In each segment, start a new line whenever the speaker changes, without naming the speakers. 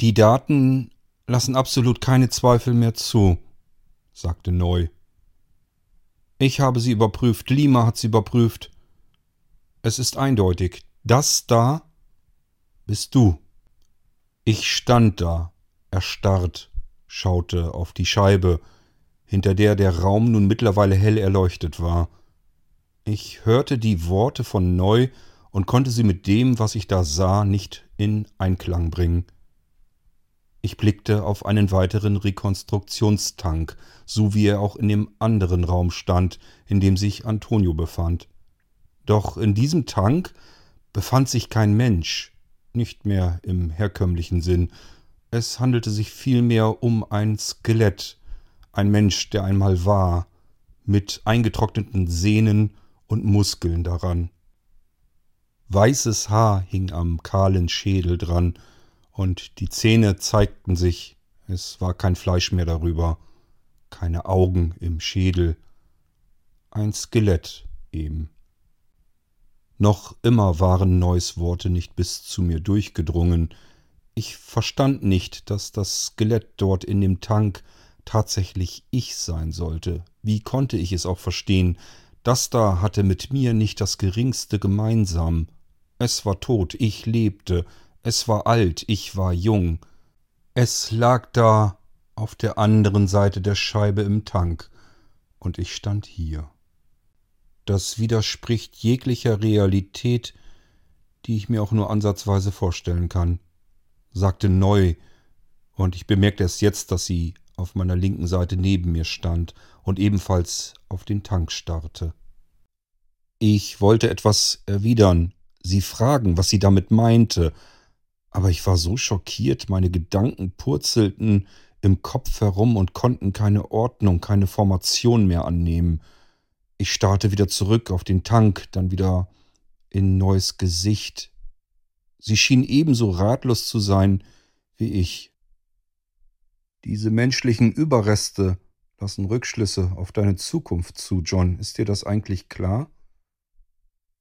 Die Daten lassen absolut keine Zweifel mehr zu, sagte Neu. Ich habe sie überprüft, Lima hat sie überprüft. Es ist eindeutig, das da bist du. Ich stand da, erstarrt, schaute auf die Scheibe, hinter der der Raum nun mittlerweile hell erleuchtet war. Ich hörte die Worte von Neu und konnte sie mit dem, was ich da sah, nicht in Einklang bringen. Ich blickte auf einen weiteren Rekonstruktionstank, so wie er auch in dem anderen Raum stand, in dem sich Antonio befand. Doch in diesem Tank befand sich kein Mensch, nicht mehr im herkömmlichen Sinn. Es handelte sich vielmehr um ein Skelett, ein Mensch, der einmal war, mit eingetrockneten Sehnen und Muskeln daran. Weißes Haar hing am kahlen Schädel dran, und die Zähne zeigten sich, es war kein Fleisch mehr darüber, keine Augen im Schädel, ein Skelett eben. Noch immer waren Neus Worte nicht bis zu mir durchgedrungen. Ich verstand nicht, dass das Skelett dort in dem Tank tatsächlich ich sein sollte. Wie konnte ich es auch verstehen? Das da hatte mit mir nicht das geringste gemeinsam. Es war tot, ich lebte, es war alt, ich war jung. Es lag da auf der anderen Seite der Scheibe im Tank, und ich stand hier. Das widerspricht jeglicher Realität, die ich mir auch nur ansatzweise vorstellen kann, sagte Neu, und ich bemerkte erst jetzt, dass sie auf meiner linken Seite neben mir stand und ebenfalls auf den Tank starrte. Ich wollte etwas erwidern, sie fragen, was sie damit meinte, aber ich war so schockiert, meine Gedanken purzelten im Kopf herum und konnten keine Ordnung, keine Formation mehr annehmen. Ich starrte wieder zurück auf den Tank, dann wieder in neues Gesicht. Sie schien ebenso ratlos zu sein wie ich. Diese menschlichen Überreste lassen Rückschlüsse auf deine Zukunft zu, John. Ist dir das eigentlich klar?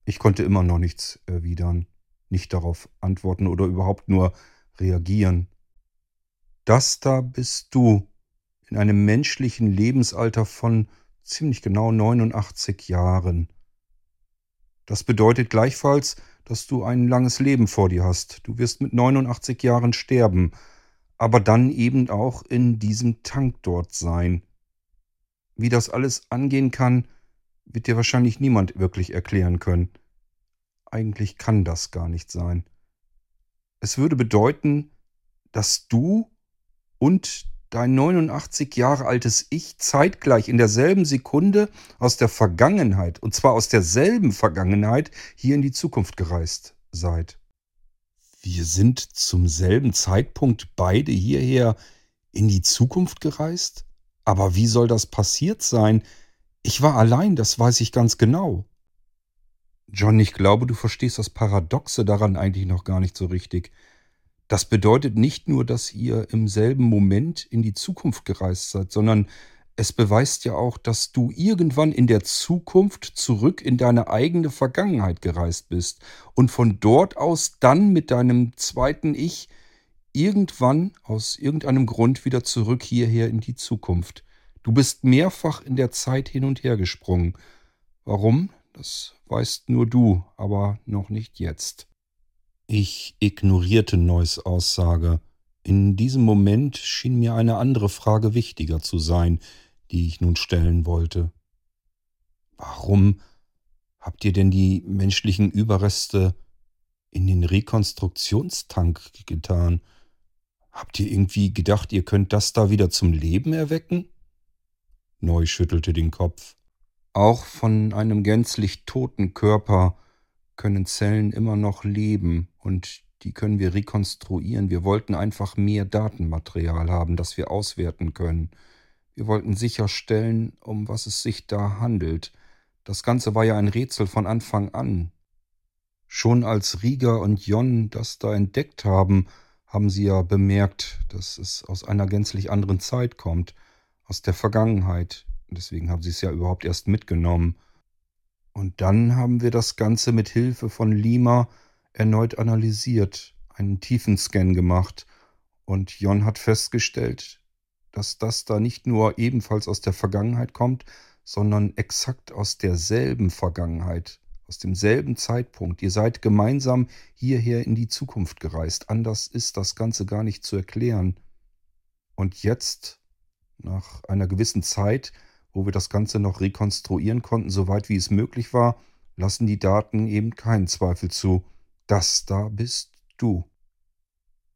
Ich konnte immer noch nichts erwidern nicht darauf antworten oder überhaupt nur reagieren. Das da bist du in einem menschlichen Lebensalter von ziemlich genau 89 Jahren. Das bedeutet gleichfalls, dass du ein langes Leben vor dir hast. Du wirst mit 89 Jahren sterben, aber dann eben auch in diesem Tank dort sein. Wie das alles angehen kann, wird dir wahrscheinlich niemand wirklich erklären können. Eigentlich kann das gar nicht sein. Es würde bedeuten, dass du und dein 89 Jahre altes Ich zeitgleich in derselben Sekunde aus der Vergangenheit, und zwar aus derselben Vergangenheit, hier in die Zukunft gereist seid. Wir sind zum selben Zeitpunkt beide hierher in die Zukunft gereist? Aber wie soll das passiert sein? Ich war allein, das weiß ich ganz genau. John, ich glaube, du verstehst das Paradoxe daran eigentlich noch gar nicht so richtig. Das bedeutet nicht nur, dass ihr im selben Moment in die Zukunft gereist seid, sondern es beweist ja auch, dass du irgendwann in der Zukunft zurück in deine eigene Vergangenheit gereist bist und von dort aus dann mit deinem zweiten Ich irgendwann aus irgendeinem Grund wieder zurück hierher in die Zukunft. Du bist mehrfach in der Zeit hin und her gesprungen. Warum? Das weißt nur du, aber noch nicht jetzt. Ich ignorierte Neus Aussage. In diesem Moment schien mir eine andere Frage wichtiger zu sein, die ich nun stellen wollte. Warum habt ihr denn die menschlichen Überreste in den Rekonstruktionstank getan? Habt ihr irgendwie gedacht, ihr könnt das da wieder zum Leben erwecken? Neu schüttelte den Kopf. Auch von einem gänzlich toten Körper können Zellen immer noch leben und die können wir rekonstruieren. Wir wollten einfach mehr Datenmaterial haben, das wir auswerten können. Wir wollten sicherstellen, um was es sich da handelt. Das Ganze war ja ein Rätsel von Anfang an. Schon als Rieger und Jon das da entdeckt haben, haben sie ja bemerkt, dass es aus einer gänzlich anderen Zeit kommt, aus der Vergangenheit. Deswegen haben sie es ja überhaupt erst mitgenommen. Und dann haben wir das Ganze mit Hilfe von Lima erneut analysiert, einen Tiefenscan gemacht Und Jon hat festgestellt, dass das da nicht nur ebenfalls aus der Vergangenheit kommt, sondern exakt aus derselben Vergangenheit, aus demselben Zeitpunkt. Ihr seid gemeinsam hierher in die Zukunft gereist. Anders ist das Ganze gar nicht zu erklären. Und jetzt, nach einer gewissen Zeit, wo wir das Ganze noch rekonstruieren konnten, soweit wie es möglich war, lassen die Daten eben keinen Zweifel zu. Das da bist du.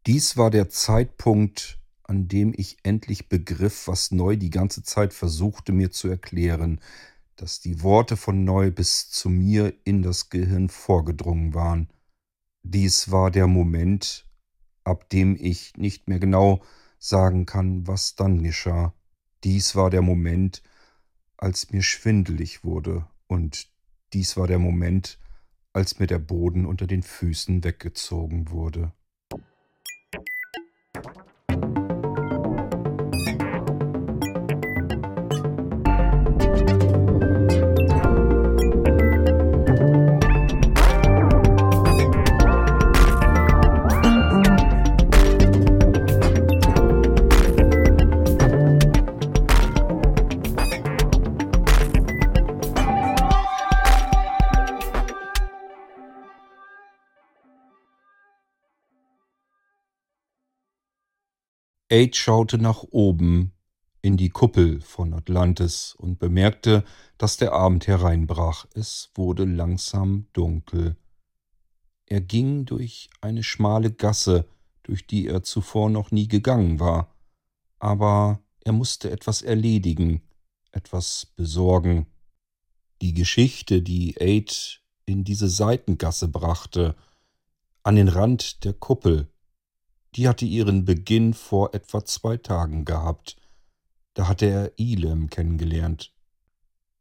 Dies war der Zeitpunkt, an dem ich endlich begriff, was Neu die ganze Zeit versuchte mir zu erklären, dass die Worte von Neu bis zu mir in das Gehirn vorgedrungen waren. Dies war der Moment, ab dem ich nicht mehr genau sagen kann, was dann geschah. Dies war der Moment, als mir schwindelig wurde, und dies war der Moment, als mir der Boden unter den Füßen weggezogen wurde. Aid schaute nach oben in die Kuppel von Atlantis und bemerkte, dass der Abend hereinbrach. Es wurde langsam dunkel. Er ging durch eine schmale Gasse, durch die er zuvor noch nie gegangen war. Aber er musste etwas erledigen, etwas besorgen. Die Geschichte, die Aid in diese Seitengasse brachte, an den Rand der Kuppel, die hatte ihren Beginn vor etwa zwei Tagen gehabt. Da hatte er Elam kennengelernt.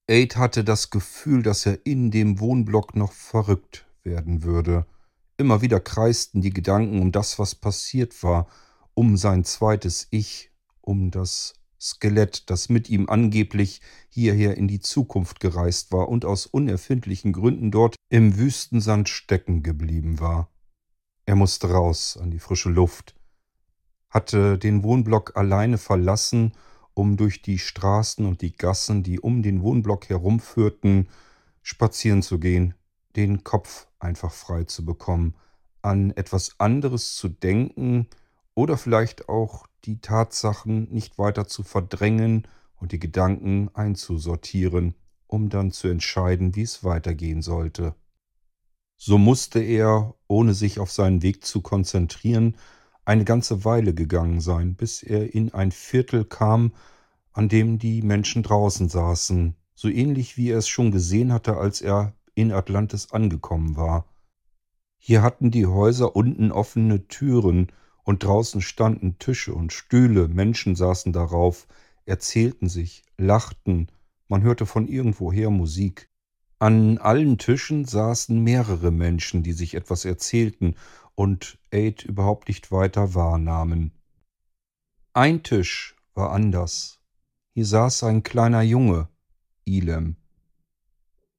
Aid hatte das Gefühl, dass er in dem Wohnblock noch verrückt werden würde. Immer wieder kreisten die Gedanken um das, was passiert war, um sein zweites Ich, um das Skelett, das mit ihm angeblich hierher in die Zukunft gereist war und aus unerfindlichen Gründen dort im Wüstensand stecken geblieben war. Er musste raus an die frische Luft, hatte den Wohnblock alleine verlassen, um durch die Straßen und die Gassen, die um den Wohnblock herumführten, spazieren zu gehen, den Kopf einfach frei zu bekommen, an etwas anderes zu denken oder vielleicht auch die Tatsachen nicht weiter zu verdrängen und die Gedanken einzusortieren, um dann zu entscheiden, wie es weitergehen sollte. So musste er, ohne sich auf seinen Weg zu konzentrieren, eine ganze Weile gegangen sein, bis er in ein Viertel kam, an dem die Menschen draußen saßen, so ähnlich wie er es schon gesehen hatte, als er in Atlantis angekommen war. Hier hatten die Häuser unten offene Türen, und draußen standen Tische und Stühle, Menschen saßen darauf, erzählten sich, lachten, man hörte von irgendwoher Musik. An allen Tischen saßen mehrere Menschen, die sich etwas erzählten und Aid überhaupt nicht weiter wahrnahmen. Ein Tisch war anders. Hier saß ein kleiner Junge, Ilem.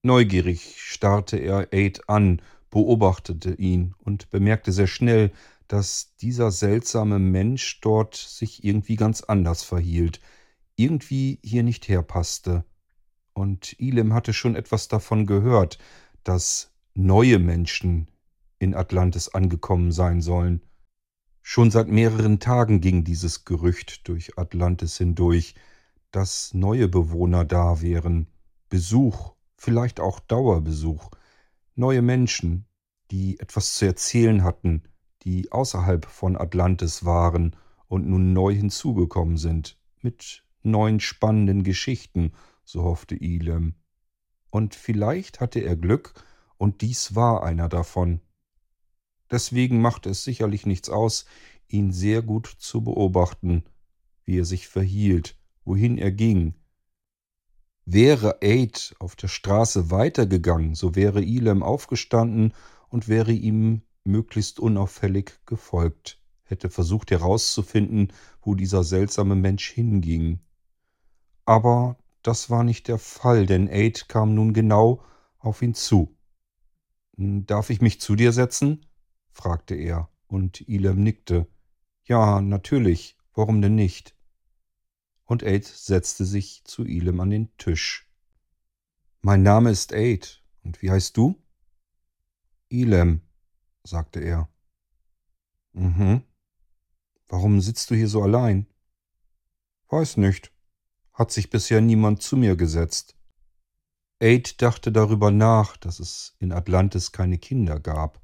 Neugierig starrte er Aid an, beobachtete ihn und bemerkte sehr schnell, dass dieser seltsame Mensch dort sich irgendwie ganz anders verhielt, irgendwie hier nicht herpasste und Elim hatte schon etwas davon gehört, dass neue Menschen in Atlantis angekommen sein sollen. Schon seit mehreren Tagen ging dieses Gerücht durch Atlantis hindurch, dass neue Bewohner da wären, Besuch, vielleicht auch Dauerbesuch, neue Menschen, die etwas zu erzählen hatten, die außerhalb von Atlantis waren und nun neu hinzugekommen sind, mit neuen spannenden Geschichten so hoffte Elam. Und vielleicht hatte er Glück, und dies war einer davon. Deswegen machte es sicherlich nichts aus, ihn sehr gut zu beobachten, wie er sich verhielt, wohin er ging. Wäre Aid auf der Straße weitergegangen, so wäre Elam aufgestanden und wäre ihm möglichst unauffällig gefolgt, hätte versucht herauszufinden, wo dieser seltsame Mensch hinging. Aber das war nicht der Fall, denn Aid kam nun genau auf ihn zu. Darf ich mich zu dir setzen? fragte er, und Elam nickte. Ja, natürlich. Warum denn nicht? Und Aid setzte sich zu Ilem an den Tisch. Mein Name ist Aid. Und wie heißt du? Ilem, sagte er. Mhm. Warum sitzt du hier so allein? Weiß nicht. Hat sich bisher niemand zu mir gesetzt. Aid dachte darüber nach, dass es in Atlantis keine Kinder gab.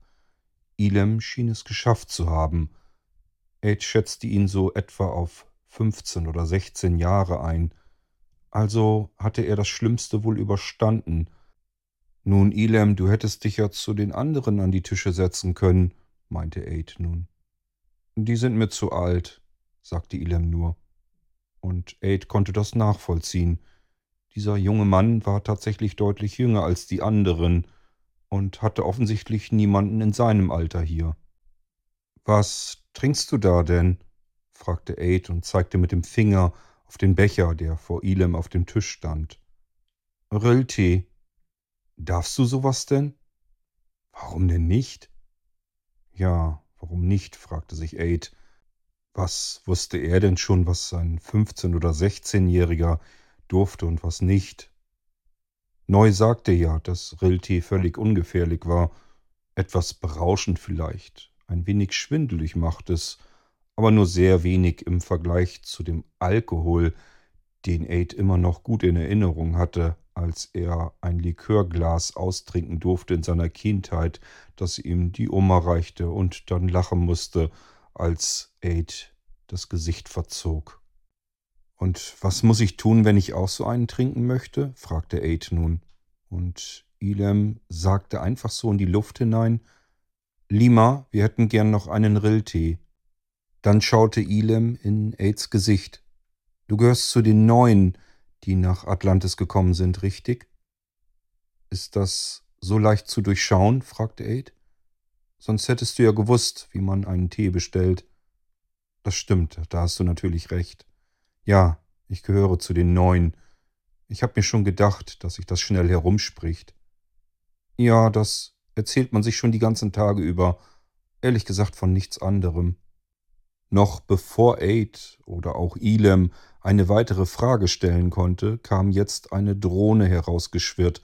Ilem schien es geschafft zu haben. Aid schätzte ihn so etwa auf 15 oder 16 Jahre ein. Also hatte er das Schlimmste wohl überstanden. Nun, Ilem, du hättest dich ja zu den anderen an die Tische setzen können, meinte Aid nun. Die sind mir zu alt, sagte Ilem nur. Und Aid konnte das nachvollziehen. Dieser junge Mann war tatsächlich deutlich jünger als die anderen und hatte offensichtlich niemanden in seinem Alter hier. Was trinkst du da denn? fragte Aid und zeigte mit dem Finger auf den Becher, der vor Ilem auf dem Tisch stand. Rilltee. Darfst du sowas denn? Warum denn nicht? Ja, warum nicht? fragte sich Aid. Was wusste er denn schon, was ein 15- oder 16-Jähriger durfte und was nicht? Neu sagte ja, dass Rilltee völlig ungefährlich war. Etwas berauschend vielleicht, ein wenig schwindelig macht es, aber nur sehr wenig im Vergleich zu dem Alkohol, den Aid immer noch gut in Erinnerung hatte, als er ein Likörglas austrinken durfte in seiner Kindheit, das ihm die Oma reichte und dann lachen musste, als Aid das Gesicht verzog. Und was muss ich tun, wenn ich auch so einen trinken möchte? fragte Aid nun. Und Ilem sagte einfach so in die Luft hinein, Lima, wir hätten gern noch einen Rilltee. Dann schaute Ilem in Aids Gesicht. Du gehörst zu den Neuen, die nach Atlantis gekommen sind, richtig? Ist das so leicht zu durchschauen? fragte Aid. Sonst hättest du ja gewusst, wie man einen Tee bestellt. Das stimmt, da hast du natürlich recht. Ja, ich gehöre zu den Neuen. Ich hab mir schon gedacht, dass sich das schnell herumspricht. Ja, das erzählt man sich schon die ganzen Tage über. Ehrlich gesagt von nichts anderem. Noch bevor Aid oder auch Ilem eine weitere Frage stellen konnte, kam jetzt eine Drohne herausgeschwirrt.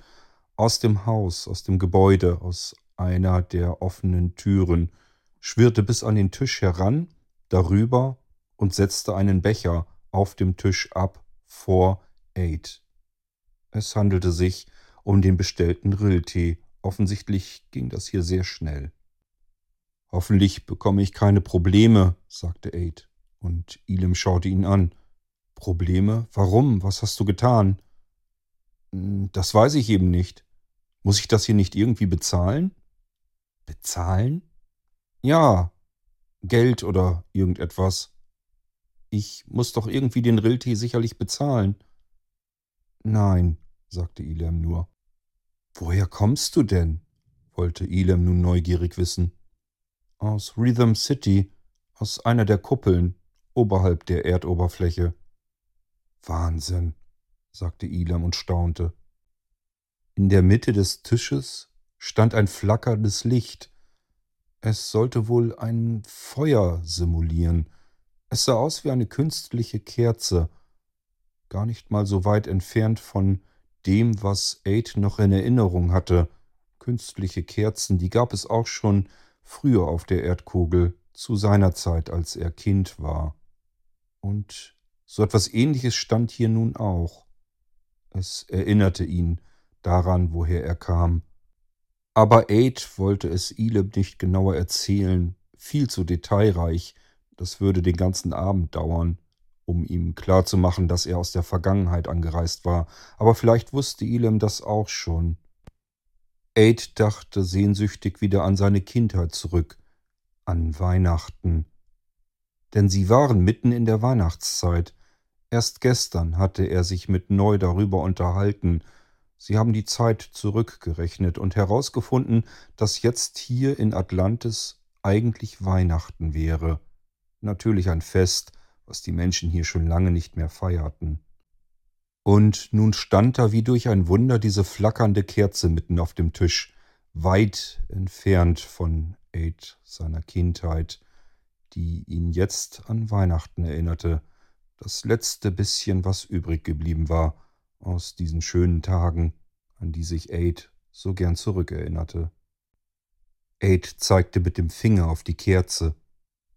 Aus dem Haus, aus dem Gebäude, aus einer der offenen Türen, schwirrte bis an den Tisch heran, darüber und setzte einen Becher auf dem Tisch ab vor Aid. Es handelte sich um den bestellten Rilltee. Offensichtlich ging das hier sehr schnell. Hoffentlich bekomme ich keine Probleme, sagte Aid, und Elim schaute ihn an. Probleme? Warum? Was hast du getan? Hm, das weiß ich eben nicht. Muss ich das hier nicht irgendwie bezahlen? Bezahlen? Ja, Geld oder irgendetwas. Ich muss doch irgendwie den Rilltee sicherlich bezahlen. Nein, sagte Ilem nur. Woher kommst du denn? wollte Ilem nun neugierig wissen. Aus Rhythm City, aus einer der Kuppeln, oberhalb der Erdoberfläche. Wahnsinn, sagte Ilam und staunte. In der Mitte des Tisches stand ein flackerndes Licht. Es sollte wohl ein Feuer simulieren. Es sah aus wie eine künstliche Kerze, gar nicht mal so weit entfernt von dem, was Aid noch in Erinnerung hatte. Künstliche Kerzen, die gab es auch schon früher auf der Erdkugel, zu seiner Zeit, als er Kind war. Und so etwas ähnliches stand hier nun auch. Es erinnerte ihn daran, woher er kam. Aber Aid wollte es Ileb nicht genauer erzählen, viel zu detailreich, das würde den ganzen Abend dauern, um ihm klarzumachen, dass er aus der Vergangenheit angereist war, aber vielleicht wusste Ilem das auch schon. Aid dachte sehnsüchtig wieder an seine Kindheit zurück, an Weihnachten. Denn sie waren mitten in der Weihnachtszeit. Erst gestern hatte er sich mit Neu darüber unterhalten. Sie haben die Zeit zurückgerechnet und herausgefunden, dass jetzt hier in Atlantis eigentlich Weihnachten wäre. Natürlich ein Fest, was die Menschen hier schon lange nicht mehr feierten. Und nun stand da wie durch ein Wunder diese flackernde Kerze mitten auf dem Tisch, weit entfernt von Aid seiner Kindheit, die ihn jetzt an Weihnachten erinnerte, das letzte bisschen, was übrig geblieben war aus diesen schönen Tagen, an die sich Aid so gern zurückerinnerte. Aid zeigte mit dem Finger auf die Kerze.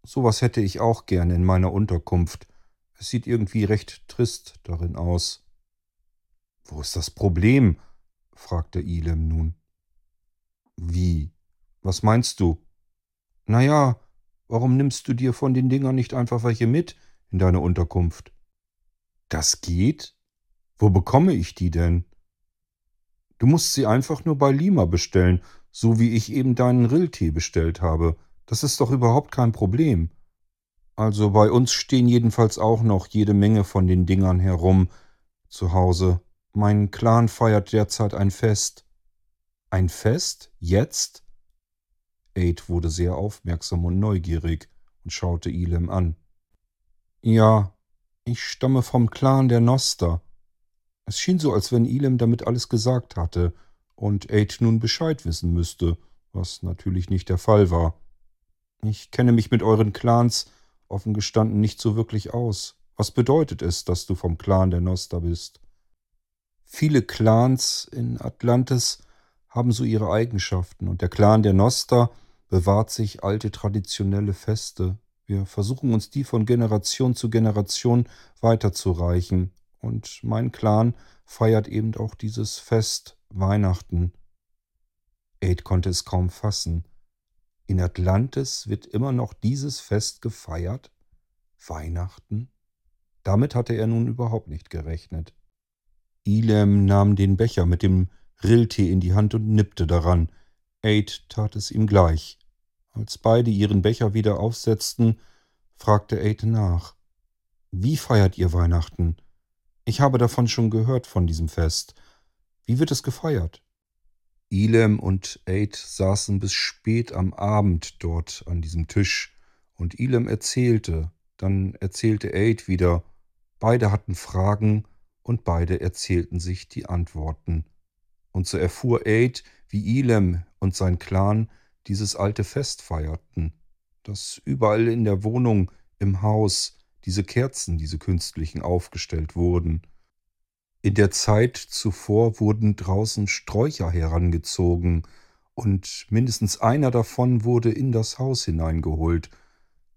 Sowas hätte ich auch gerne in meiner Unterkunft. Es sieht irgendwie recht trist darin aus. Wo ist das Problem? fragte Ilem nun. Wie? Was meinst du? Na ja, warum nimmst du dir von den Dingern nicht einfach welche mit in deine Unterkunft? Das geht? Wo bekomme ich die denn? Du musst sie einfach nur bei Lima bestellen, so wie ich eben deinen Rilltee bestellt habe. Das ist doch überhaupt kein Problem. Also bei uns stehen jedenfalls auch noch jede Menge von den Dingern herum zu Hause. Mein Clan feiert derzeit ein Fest. Ein Fest? Jetzt? Aid wurde sehr aufmerksam und neugierig und schaute Ilem an. Ja, ich stamme vom Clan der Noster. Es schien so, als wenn Ilem damit alles gesagt hatte und Aid nun Bescheid wissen müsste, was natürlich nicht der Fall war. Ich kenne mich mit euren Clans offen gestanden nicht so wirklich aus. Was bedeutet es, dass du vom Clan der Noster bist? Viele Clans in Atlantis haben so ihre Eigenschaften und der Clan der Noster bewahrt sich alte traditionelle Feste. Wir versuchen uns die von Generation zu Generation weiterzureichen und mein Clan feiert eben auch dieses Fest Weihnachten. Aid konnte es kaum fassen. In Atlantis wird immer noch dieses Fest gefeiert? Weihnachten? Damit hatte er nun überhaupt nicht gerechnet. Ilem nahm den Becher mit dem Rilltee in die Hand und nippte daran. Aid tat es ihm gleich. Als beide ihren Becher wieder aufsetzten, fragte Aid nach. Wie feiert ihr Weihnachten? Ich habe davon schon gehört, von diesem Fest. Wie wird es gefeiert? Ilem und Aid saßen bis spät am Abend dort an diesem Tisch, und Ilem erzählte, dann erzählte Aid wieder, beide hatten Fragen, und beide erzählten sich die Antworten. Und so erfuhr Aid, wie Ilem und sein Clan dieses alte Fest feierten, dass überall in der Wohnung, im Haus, diese Kerzen, diese künstlichen, aufgestellt wurden. In der Zeit zuvor wurden draußen Sträucher herangezogen, und mindestens einer davon wurde in das Haus hineingeholt.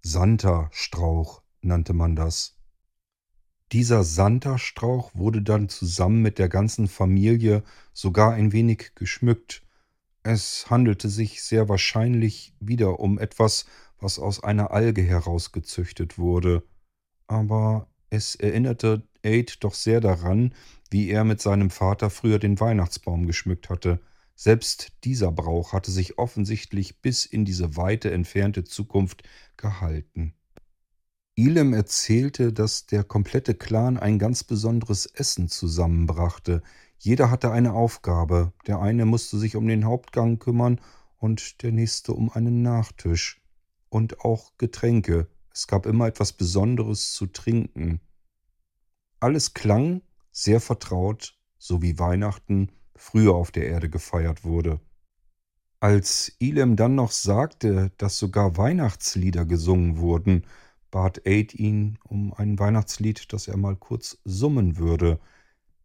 Santa-Strauch nannte man das. Dieser Santerstrauch wurde dann zusammen mit der ganzen Familie sogar ein wenig geschmückt. Es handelte sich sehr wahrscheinlich wieder um etwas, was aus einer Alge herausgezüchtet wurde. Aber es erinnerte Aid doch sehr daran, wie er mit seinem Vater früher den Weihnachtsbaum geschmückt hatte. Selbst dieser Brauch hatte sich offensichtlich bis in diese weite entfernte Zukunft gehalten. Ilem erzählte, dass der komplette Clan ein ganz besonderes Essen zusammenbrachte. Jeder hatte eine Aufgabe. Der eine musste sich um den Hauptgang kümmern und der nächste um einen Nachtisch. Und auch Getränke. Es gab immer etwas Besonderes zu trinken. Alles klang sehr vertraut, so wie Weihnachten früher auf der Erde gefeiert wurde. Als Ilem dann noch sagte, dass sogar Weihnachtslieder gesungen wurden, bat Aid ihn um ein Weihnachtslied, das er mal kurz summen würde.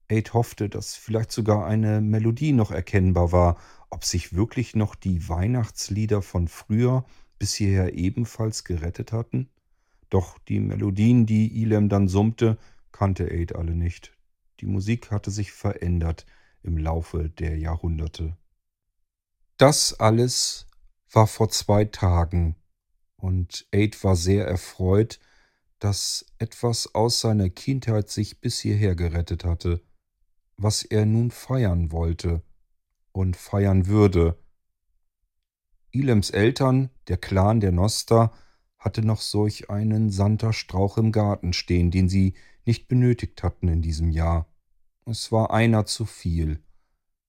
Aid hoffte, dass vielleicht sogar eine Melodie noch erkennbar war, ob sich wirklich noch die Weihnachtslieder von früher bis hierher ebenfalls gerettet hatten. Doch die Melodien, die Ilem dann summte, kannte Aid alle nicht. Die Musik hatte sich verändert im Laufe der Jahrhunderte. Das alles war vor zwei Tagen, und Aid war sehr erfreut, dass etwas aus seiner Kindheit sich bis hierher gerettet hatte, was er nun feiern wollte und feiern würde. Ilems Eltern, der Clan der Noster, hatte noch solch einen Santerstrauch im Garten stehen, den sie nicht benötigt hatten in diesem Jahr. Es war einer zu viel.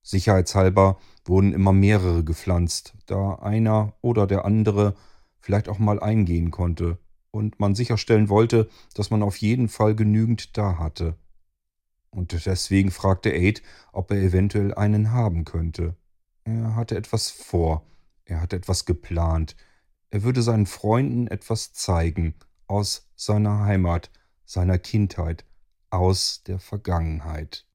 Sicherheitshalber wurden immer mehrere gepflanzt, da einer oder der andere vielleicht auch mal eingehen konnte und man sicherstellen wollte, dass man auf jeden Fall genügend da hatte. Und deswegen fragte Aid, ob er eventuell einen haben könnte. Er hatte etwas vor, er hatte etwas geplant, Er würde seinen Freunden etwas zeigen aus seiner Heimat, seiner Kindheit, aus der Vergangenheit.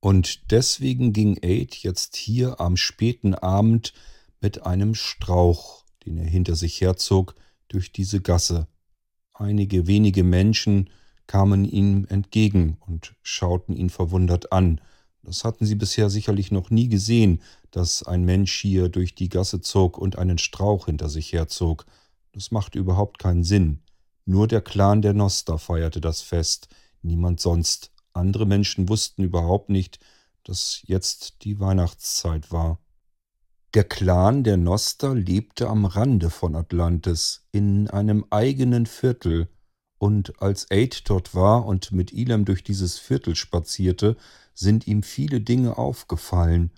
Und deswegen ging Aid jetzt hier am späten Abend mit einem Strauch, den er hinter sich herzog, durch diese Gasse. Einige wenige Menschen kamen ihm entgegen und schauten ihn verwundert an. Das hatten sie bisher sicherlich noch nie gesehen, dass ein Mensch hier durch die Gasse zog und einen Strauch hinter sich herzog. Das machte überhaupt keinen Sinn. Nur der Clan der Noster feierte das Fest, niemand sonst. Andere Menschen wussten überhaupt nicht, dass jetzt die Weihnachtszeit war. Der Clan der Noster lebte am Rande von Atlantis, in einem eigenen Viertel, und als Aid dort war und mit Elam durch dieses Viertel spazierte, sind ihm viele Dinge aufgefallen,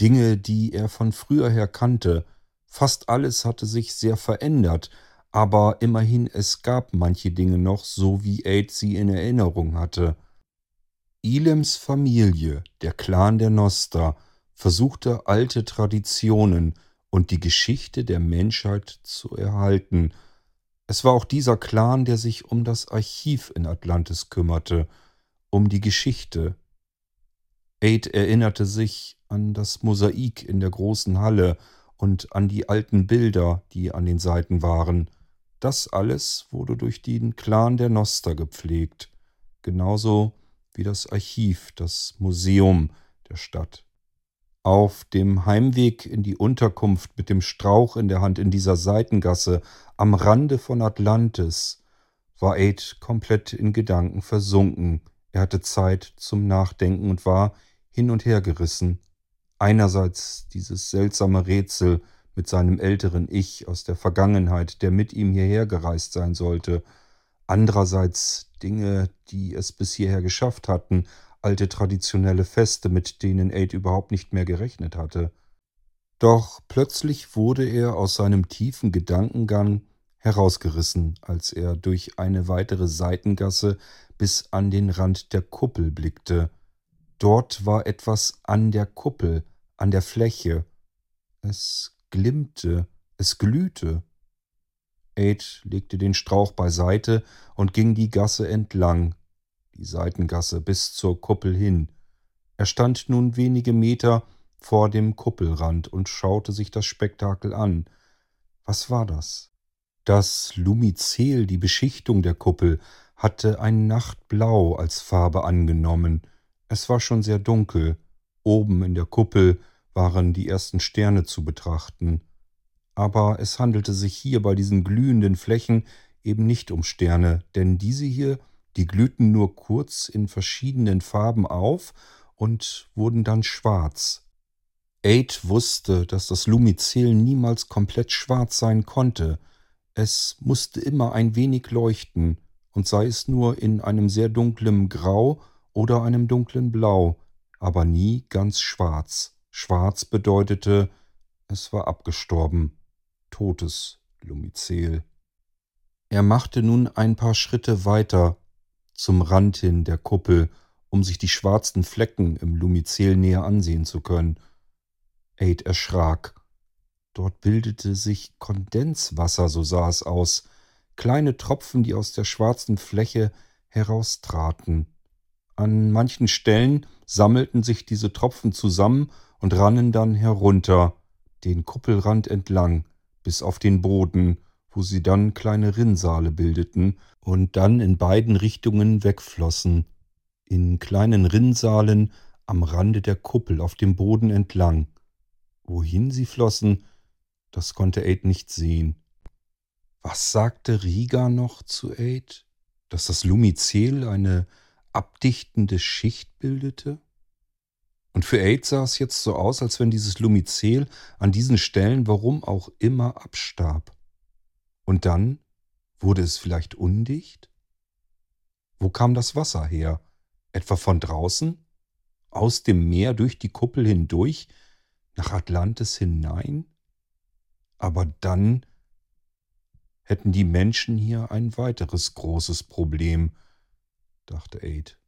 Dinge, die er von früher her kannte. Fast alles hatte sich sehr verändert, aber immerhin es gab manche Dinge noch, so wie Aid sie in Erinnerung hatte. Ilems Familie, der Clan der Noster, versuchte alte Traditionen und die Geschichte der Menschheit zu erhalten. Es war auch dieser Clan, der sich um das Archiv in Atlantis kümmerte, um die Geschichte. Aid erinnerte sich an das Mosaik in der großen Halle und an die alten Bilder, die an den Seiten waren. Das alles wurde durch den Clan der Noster gepflegt, genauso wie das Archiv, das Museum der Stadt. Auf dem Heimweg in die Unterkunft mit dem Strauch in der Hand in dieser Seitengasse am Rande von Atlantis war Aid komplett in Gedanken versunken. Er hatte Zeit zum Nachdenken und war hin und her gerissen. Einerseits dieses seltsame Rätsel mit seinem älteren Ich aus der Vergangenheit, der mit ihm hierher gereist sein sollte, andererseits Dinge, die es bis hierher geschafft hatten, alte traditionelle Feste, mit denen Aid überhaupt nicht mehr gerechnet hatte. Doch plötzlich wurde er aus seinem tiefen Gedankengang herausgerissen, als er durch eine weitere Seitengasse bis an den Rand der Kuppel blickte. Dort war etwas an der Kuppel, an der Fläche. Es glimmte, es glühte. Aid legte den Strauch beiseite und ging die Gasse entlang, die Seitengasse bis zur Kuppel hin. Er stand nun wenige Meter vor dem Kuppelrand und schaute sich das Spektakel an. Was war das? Das Lumizel, die Beschichtung der Kuppel, hatte ein Nachtblau als Farbe angenommen. Es war schon sehr dunkel. Oben in der Kuppel waren die ersten Sterne zu betrachten aber es handelte sich hier bei diesen glühenden Flächen eben nicht um Sterne, denn diese hier, die glühten nur kurz in verschiedenen Farben auf und wurden dann schwarz. Aid wusste, dass das Lumizel niemals komplett schwarz sein konnte. Es musste immer ein wenig leuchten, und sei es nur in einem sehr dunklen Grau oder einem dunklen Blau, aber nie ganz schwarz. Schwarz bedeutete, es war abgestorben totes Lumizel. Er machte nun ein paar Schritte weiter zum Rand hin der Kuppel, um sich die schwarzen Flecken im Lumizel näher ansehen zu können. Aid erschrak. Dort bildete sich Kondenswasser, so sah es aus, kleine Tropfen, die aus der schwarzen Fläche heraustraten. An manchen Stellen sammelten sich diese Tropfen zusammen und rannen dann herunter, den Kuppelrand entlang, bis auf den Boden, wo sie dann kleine Rinnsale bildeten und dann in beiden Richtungen wegflossen, in kleinen Rinnsalen am Rande der Kuppel auf dem Boden entlang. Wohin sie flossen, das konnte Aid nicht sehen. Was sagte Riga noch zu Aid? Dass das Lumizel eine abdichtende Schicht bildete? Und für AIDS sah es jetzt so aus, als wenn dieses Lumizel an diesen Stellen, warum auch immer, abstarb. Und dann wurde es vielleicht undicht? Wo kam das Wasser her? Etwa von draußen? Aus dem Meer durch die Kuppel hindurch? Nach Atlantis hinein? Aber dann hätten die Menschen hier ein weiteres großes Problem, dachte Aid.